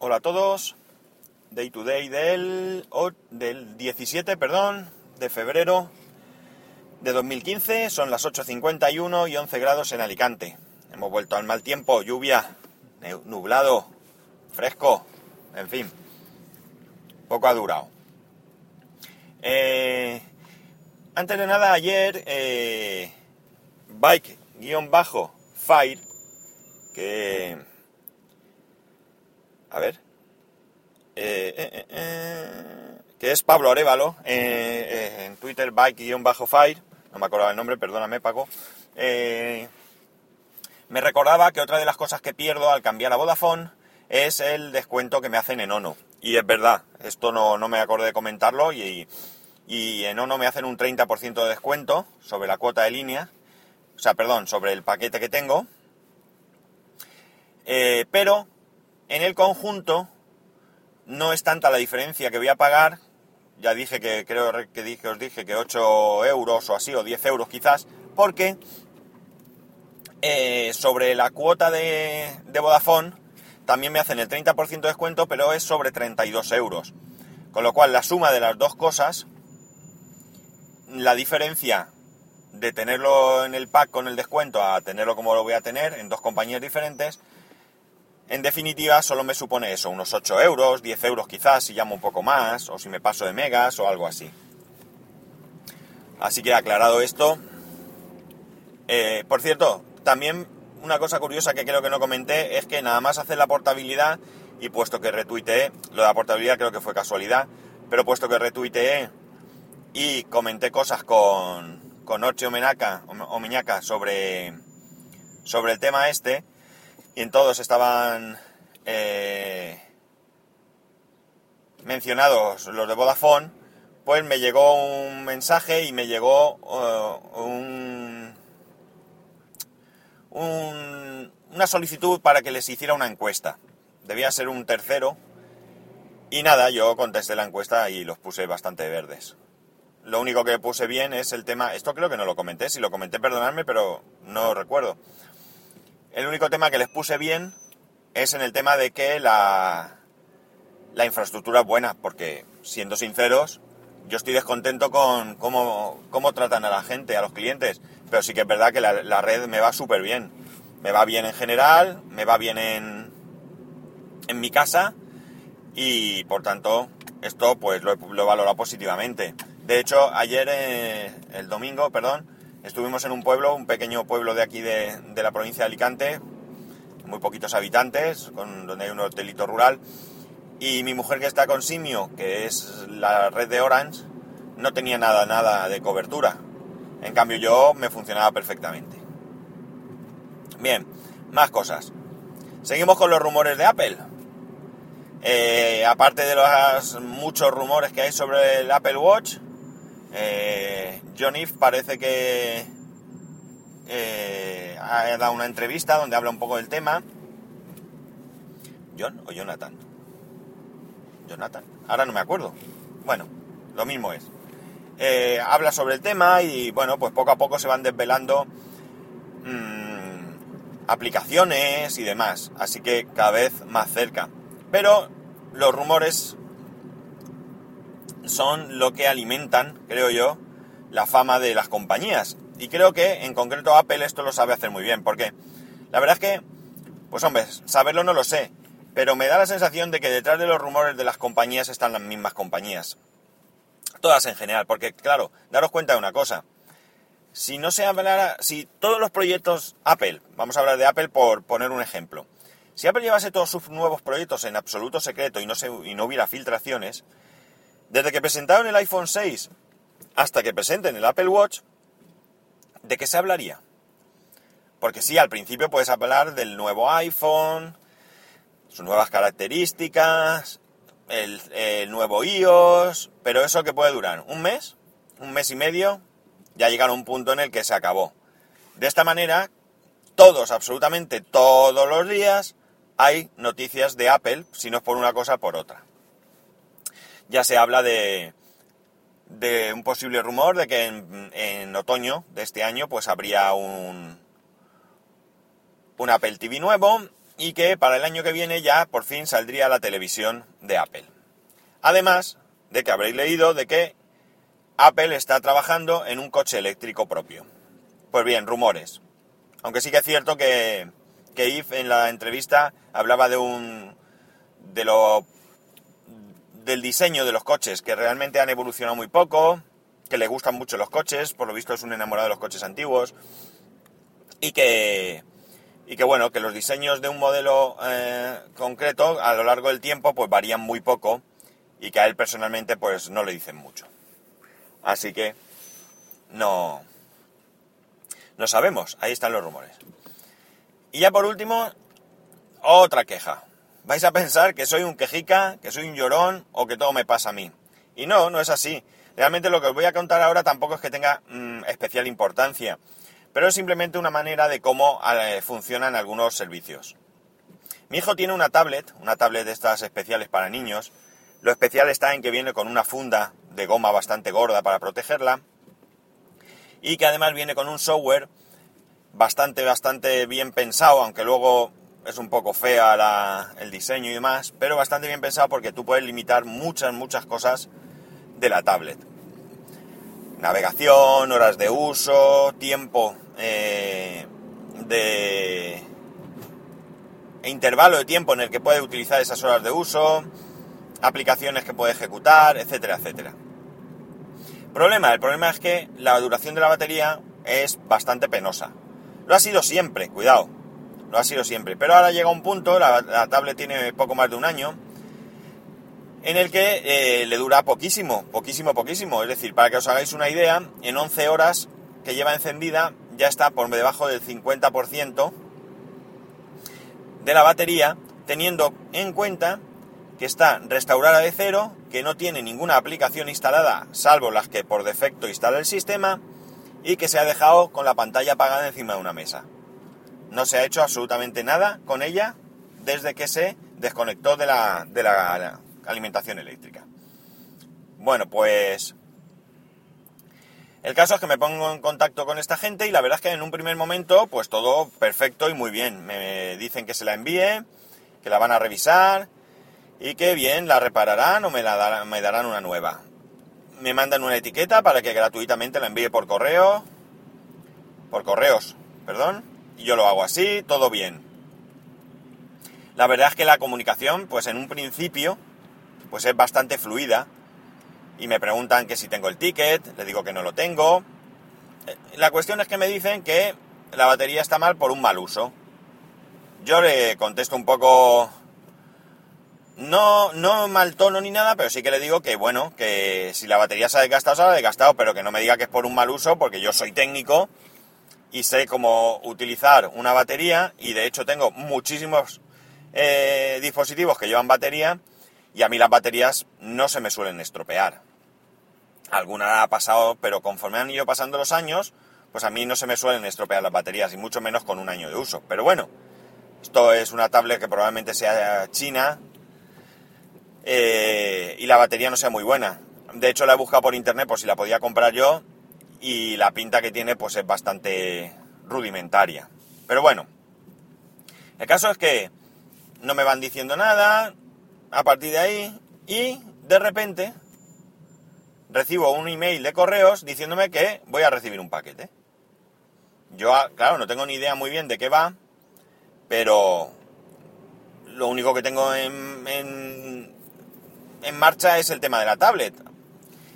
Hola a todos. Day to day del, del 17, perdón, de febrero de 2015. Son las 8.51 y 11 grados en Alicante. Hemos vuelto al mal tiempo, lluvia, nublado, fresco, en fin. Poco ha durado. Eh, antes de nada, ayer eh, Bike-Fire, que... A ver. Eh, eh, eh, que es Pablo Arevalo, en Twitter Bike-Fire, no me acordaba el nombre, perdóname Paco. Me recordaba que otra de las cosas que pierdo al cambiar a Vodafone es el descuento que me hacen en Ono. Y es verdad, esto no, no me acordé de comentarlo y, y en Ono me hacen un 30% de descuento sobre la cuota de línea, o sea, perdón, sobre el paquete que tengo. Pero en el conjunto no es tanta la diferencia que voy a pagar. Ya dije que creo que dije, os dije que 8 euros o así, o 10 euros quizás, porque eh, sobre la cuota de, de Vodafone también me hacen el 30% de descuento, pero es sobre 32 euros. Con lo cual la suma de las dos cosas, la diferencia de tenerlo en el pack con el descuento a tenerlo como lo voy a tener en dos compañías diferentes, en definitiva solo me supone eso, unos 8 euros, 10 euros quizás si llamo un poco más, o si me paso de megas o algo así. Así que aclarado esto, eh, por cierto, también una cosa curiosa que creo que no comenté es que nada más hacer la portabilidad y puesto que retuiteé, lo de la portabilidad creo que fue casualidad, pero puesto que retuiteé y comenté cosas con, con Orche Omenaca, Omeñaca sobre, sobre el tema este, y en todos estaban eh, mencionados los de Vodafone, pues me llegó un mensaje y me llegó uh, un, un- una solicitud para que les hiciera una encuesta. Debía ser un tercero. Y nada, yo contesté la encuesta y los puse bastante verdes. Lo único que puse bien es el tema, esto creo que no lo comenté, si lo comenté perdonadme, pero no recuerdo. El único tema que les puse bien es en el tema de que la, la infraestructura es buena, porque siendo sinceros, yo estoy descontento con cómo, cómo tratan a la gente, a los clientes, pero sí que es verdad que la, red me va súper bien. Me va bien en general, me va bien en, en mi casa y por tanto esto pues lo, he- lo he valorado positivamente. De hecho, ayer, eh, el domingo, perdón, estuvimos en un pueblo, un pequeño pueblo de aquí de, de la provincia de Alicante, muy poquitos habitantes, donde hay un hotelito rural, y mi mujer que está con Simio, que es la red de Orange, no tenía nada, nada de cobertura. En cambio yo me funcionaba perfectamente. Bien, más cosas. Seguimos con los rumores de Apple. Eh, aparte de los muchos rumores que hay sobre el Apple Watch, eh, John Ive parece que eh, ha dado una entrevista donde habla un poco del tema. ¿John o Jonathan? Jonathan. Ahora no me acuerdo. Bueno, lo mismo es. Eh, habla sobre el tema y bueno, pues poco a poco se van desvelando mm, aplicaciones y demás. Así que cada vez más cerca. Pero los rumores son lo que alimentan, creo yo, la fama de las compañías. Y creo que en concreto Apple esto lo sabe hacer muy bien. Porque la verdad es que, pues hombre, saberlo no lo sé. Pero me da la sensación de que detrás de los rumores de las compañías están las mismas compañías. Todas en general. Porque, claro, daros cuenta de una cosa. Si no se hablara, si todos los proyectos Apple, vamos a hablar de Apple por poner un ejemplo. Si Apple llevase todos sus nuevos proyectos en absoluto secreto y no, se, y no hubiera filtraciones, desde que presentaron el iPhone 6 hasta que presenten el Apple Watch, ¿de qué se hablaría? Porque sí, al principio puedes hablar del nuevo iPhone, sus nuevas características, el, nuevo iOS, pero eso que puede durar un mes, un mes y medio, ya llegar a un punto en el que se acabó. De esta manera, todos, absolutamente todos los días, hay noticias de Apple, si no es por una cosa, por otra. Ya se habla de, de un posible rumor de que en, otoño de este año pues habría un, un Apple TV nuevo y que para el año que viene ya por fin saldría la televisión de Apple. Además de que habréis leído de que Apple está trabajando en un coche eléctrico propio. Pues bien, rumores. Aunque sí que es cierto que, que Yves en la entrevista hablaba de un. de lo. Del diseño de los coches, que realmente han evolucionado muy poco, que le gustan mucho los coches, por lo visto es un enamorado de los coches antiguos, y que. y que bueno, que los diseños de un modelo eh, concreto a lo largo del tiempo pues varían muy poco y que a él personalmente pues no le dicen mucho. Así que no, no sabemos, ahí están los rumores. Y ya por último, otra queja. Vais a pensar que soy un quejica, que soy un llorón o que todo me pasa a mí. Y no, no es así. Realmente lo que os voy a contar ahora tampoco es que tenga mm, especial importancia, pero es simplemente una manera de cómo eh, funcionan algunos servicios. Mi hijo tiene una tablet, una tablet de estas especiales para niños, lo especial está en que viene con una funda de goma bastante gorda para protegerla y que además viene con un software bastante, bastante bien pensado, aunque luego es un poco fea el diseño y demás, pero bastante bien pensado porque tú puedes limitar muchas, muchas cosas de la tablet. Navegación, horas de uso, tiempo eh, de... E intervalo de tiempo en el que puedes utilizar esas horas de uso, aplicaciones que puede ejecutar, etcétera, etcétera. Problema, el problema es que la duración de la batería es bastante penosa. Lo ha sido siempre, cuidado, lo ha sido siempre. Pero ahora llega un punto, la, tablet tiene poco más de un año, en el que eh, le dura poquísimo, poquísimo, poquísimo. Es decir, para que os hagáis una idea, en 11 horas que lleva encendida ya está por debajo del 50% de la batería, teniendo en cuenta que está restaurada de cero, que no tiene ninguna aplicación instalada, salvo las que por defecto instala el sistema, y que se ha dejado con la pantalla apagada encima de una mesa. No se ha hecho absolutamente nada con ella desde que se desconectó de la, de la alimentación eléctrica. Bueno, pues el caso es que me pongo en contacto con esta gente y la verdad es que en un primer momento, pues todo perfecto y muy bien. Me dicen que se la envíe, que la van a revisar, y que bien, la repararán o me, la darán, me darán una nueva. Me mandan una etiqueta para que gratuitamente la envíe por correo, por correos, perdón, yo lo hago así, todo bien. La verdad es que la comunicación, pues en un principio, pues es bastante fluida. Y me preguntan que si tengo el ticket, le digo que no lo tengo. Eh, la cuestión es que me dicen que la batería está mal por un mal uso. Yo le contesto un poco no, no mal tono ni nada, pero sí que le digo que bueno, que si la batería se ha desgastado, se ha desgastado, pero que no me diga que es por un mal uso, porque yo soy técnico y sé cómo utilizar una batería y de hecho tengo muchísimos eh, dispositivos que llevan batería y a mí las baterías no se me suelen estropear. Alguna ha pasado, pero conforme han ido pasando los años, pues a mí no se me suelen estropear las baterías y mucho menos con un año de uso. Pero bueno, esto es una tablet que probablemente sea china, eh, y la batería no sea muy buena. De hecho la he buscado por internet por si la podía comprar yo y la pinta que tiene pues es bastante rudimentaria. Pero bueno, el caso es que no me van diciendo nada a partir de ahí y de repente recibo un email de correos diciéndome que voy a recibir un paquete. Yo, ah, claro, no tengo ni idea muy bien de qué va, pero lo único que tengo en, en marcha es el tema de la tablet.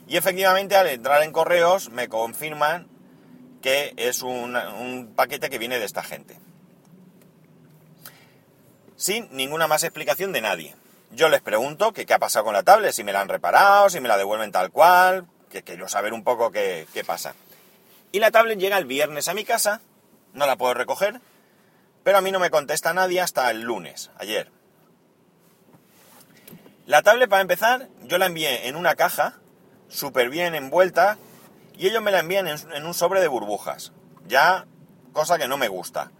Y efectivamente al entrar en correos me confirman que es un, paquete que viene de esta gente. Sin ninguna más explicación de nadie. Yo les pregunto que qué ha pasado con la tablet, si me la han reparado, si me la devuelven tal cual, que quiero saber un poco qué, qué pasa. Y la tablet llega el viernes a mi casa, no la puedo recoger, pero a mí no me contesta nadie hasta el lunes, ayer. La tablet, para empezar, yo la envié en una caja, súper bien envuelta, y ellos me la envían en, un sobre de burbujas. Ya, cosa que no me gusta.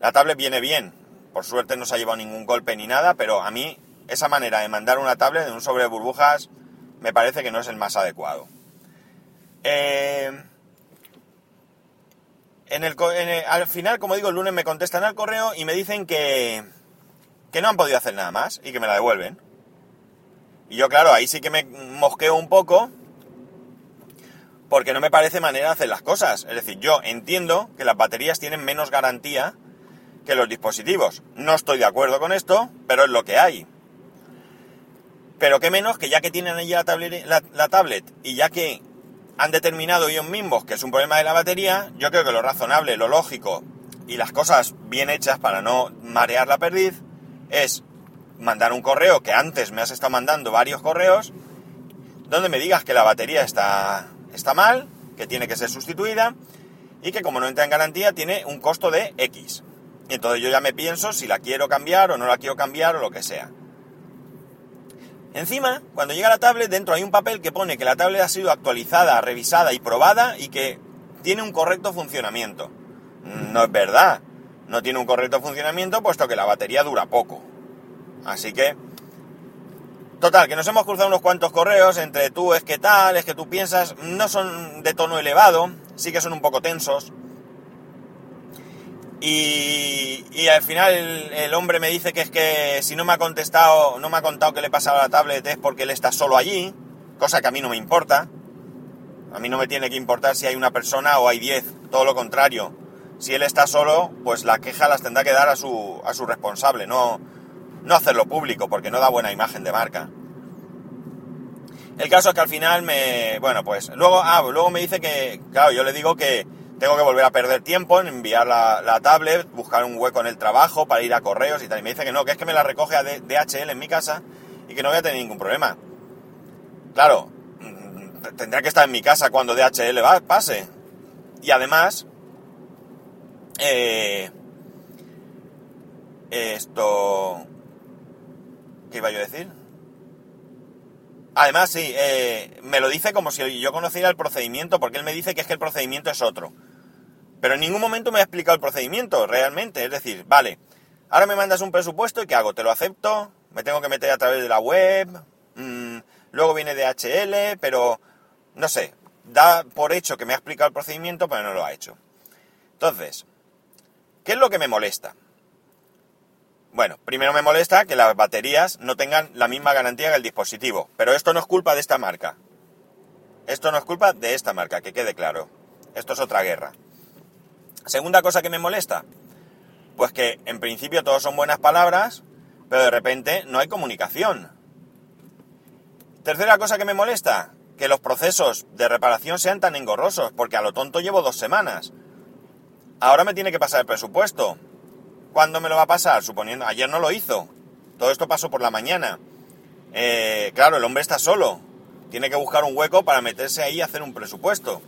La tablet viene bien, por suerte no se ha llevado ningún golpe ni nada, pero a mí esa manera de mandar una tablet en un sobre de burbujas me parece que no es el más adecuado. Eh, en el, al final, como digo, el lunes me contestan al correo y me dicen que, que no han podido hacer nada más y que me la devuelven. Y yo, claro, ahí sí que me mosqueo un poco porque no me parece manera de hacer las cosas. Es decir, yo entiendo que las baterías tienen menos garantía que los dispositivos. No estoy de acuerdo con esto, pero es lo que hay. Pero qué menos que ya que tienen ahí la tablet, la, tablet y ya que han determinado ellos mismos que es un problema de la batería, yo creo que lo razonable, lo lógico y las cosas bien hechas para no marear la perdiz es mandar un correo que antes me has estado mandando varios correos donde me digas que la batería está, está mal, que tiene que ser sustituida y que como no entra en garantía tiene un costo de X. Entonces yo ya me pienso si la quiero cambiar o no la quiero cambiar o lo que sea. Encima, cuando llega la tablet, dentro hay un papel que pone que la tablet ha sido actualizada, revisada y probada y que tiene un correcto funcionamiento. No es verdad. No tiene un correcto funcionamiento puesto que la batería dura poco. Así que... Total, que nos hemos cruzado unos cuantos correos entre tú es que tal, es que tú piensas, no son de tono elevado, sí que son un poco tensos, y, al final el, hombre me dice que es que si no me ha contestado, no me ha contado que le pasaba la tablet es porque él está solo allí, cosa que a mí no me importa. A mí no me tiene que importar si hay una persona o hay diez, todo lo contrario. Si él está solo, pues la queja las tendrá que dar a su, a su responsable, no, no hacerlo público, porque no da buena imagen de marca. El caso es que al final me. Bueno, pues. Luego, ah, luego me dice que. Claro, yo le digo que tengo que volver a perder tiempo en enviar la, tablet, buscar un hueco en el trabajo para ir a correos y tal. Y me dice que no, que es que me la recoge a DHL en mi casa y que no voy a tener ningún problema. Claro, mm, tendría que estar en mi casa cuando DHL va, pase. Y además, eh, esto... ¿Qué iba yo a decir? Además, sí, eh, me lo dice como si yo conociera el procedimiento, porque él me dice que es que el procedimiento es otro. Pero en ningún momento me ha explicado el procedimiento, realmente. Es decir, vale, ahora me mandas un presupuesto y ¿qué hago? ¿Te lo acepto? ¿Me tengo que meter a través de la web? Mm, luego viene DHL, pero no sé. Da por hecho que me ha explicado el procedimiento, pero no lo ha hecho. Entonces, ¿qué es lo que me molesta? Bueno, primero me molesta que las baterías no tengan la misma garantía que el dispositivo, pero esto no es culpa de esta marca. Esto no es culpa de esta marca, que quede claro. Esto es otra guerra. Segunda cosa que me molesta, pues que en principio todos son buenas palabras, pero de repente no hay comunicación. Tercera cosa que me molesta, que los procesos de reparación sean tan engorrosos, porque a lo tonto llevo dos semanas. Ahora me tiene que pasar el presupuesto. ¿Cuándo me lo va a pasar? Suponiendo, ayer no lo hizo. Todo esto pasó por la mañana. Eh, claro, el hombre está solo. Tiene que buscar un hueco para meterse ahí y hacer un presupuesto.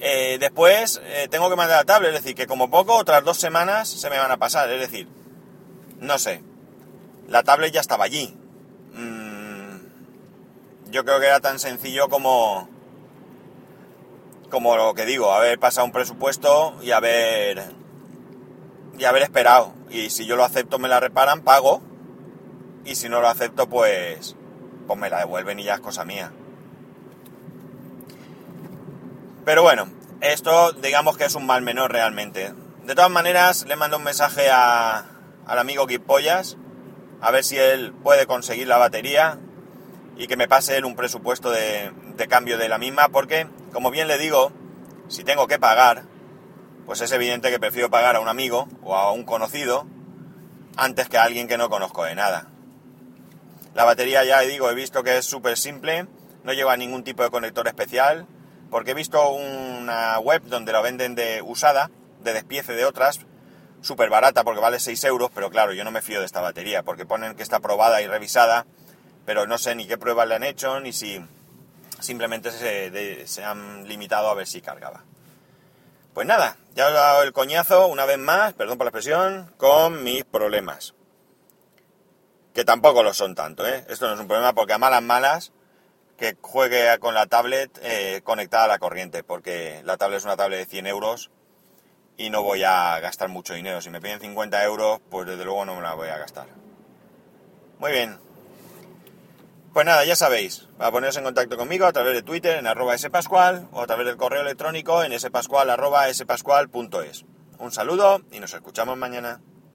Eh, después eh, tengo que mandar la tablet, es decir, que como poco otras dos semanas se me van a pasar, es decir, no sé, la tablet ya estaba allí. Mm, yo creo que era tan sencillo como, como lo que digo, haber pasado un presupuesto y haber, y haber esperado. Y si yo lo acepto me la reparan, pago. Y si no lo acepto, pues, pues me la devuelven y ya es cosa mía. Pero bueno, esto digamos que es un mal menor realmente. De todas maneras, le mando un mensaje a, al amigo Kipollas, a ver si él puede conseguir la batería y que me pase él un presupuesto de, de cambio de la misma, porque, como bien le digo, si tengo que pagar, pues es evidente que prefiero pagar a un amigo o a un conocido antes que a alguien que no conozco de nada. La batería ya digo, he visto que es súper simple, no lleva ningún tipo de conector especial, porque he visto una web donde la venden de usada, de despiece de otras, súper barata porque vale 6 euros, pero claro, yo no me fío de esta batería, porque ponen que está probada y revisada, pero no sé ni qué pruebas le han hecho, ni si simplemente se, se han limitado a ver si cargaba. Pues nada, ya os he dado el coñazo una vez más, perdón por la expresión, con mis problemas. Que tampoco lo son tanto, ¿eh? Esto no es un problema porque a malas malas que juegue con la tablet eh, conectada a la corriente, porque la tablet es una tablet de 100 euros y no voy a gastar mucho dinero. Si me piden 50 euros, pues desde luego no me la voy a gastar. Muy bien. Pues nada, ya sabéis, para poneros en contacto conmigo a través de Twitter en arroba spascual o a través del correo electrónico en spascual arroba spascual.es. Un saludo y nos escuchamos mañana.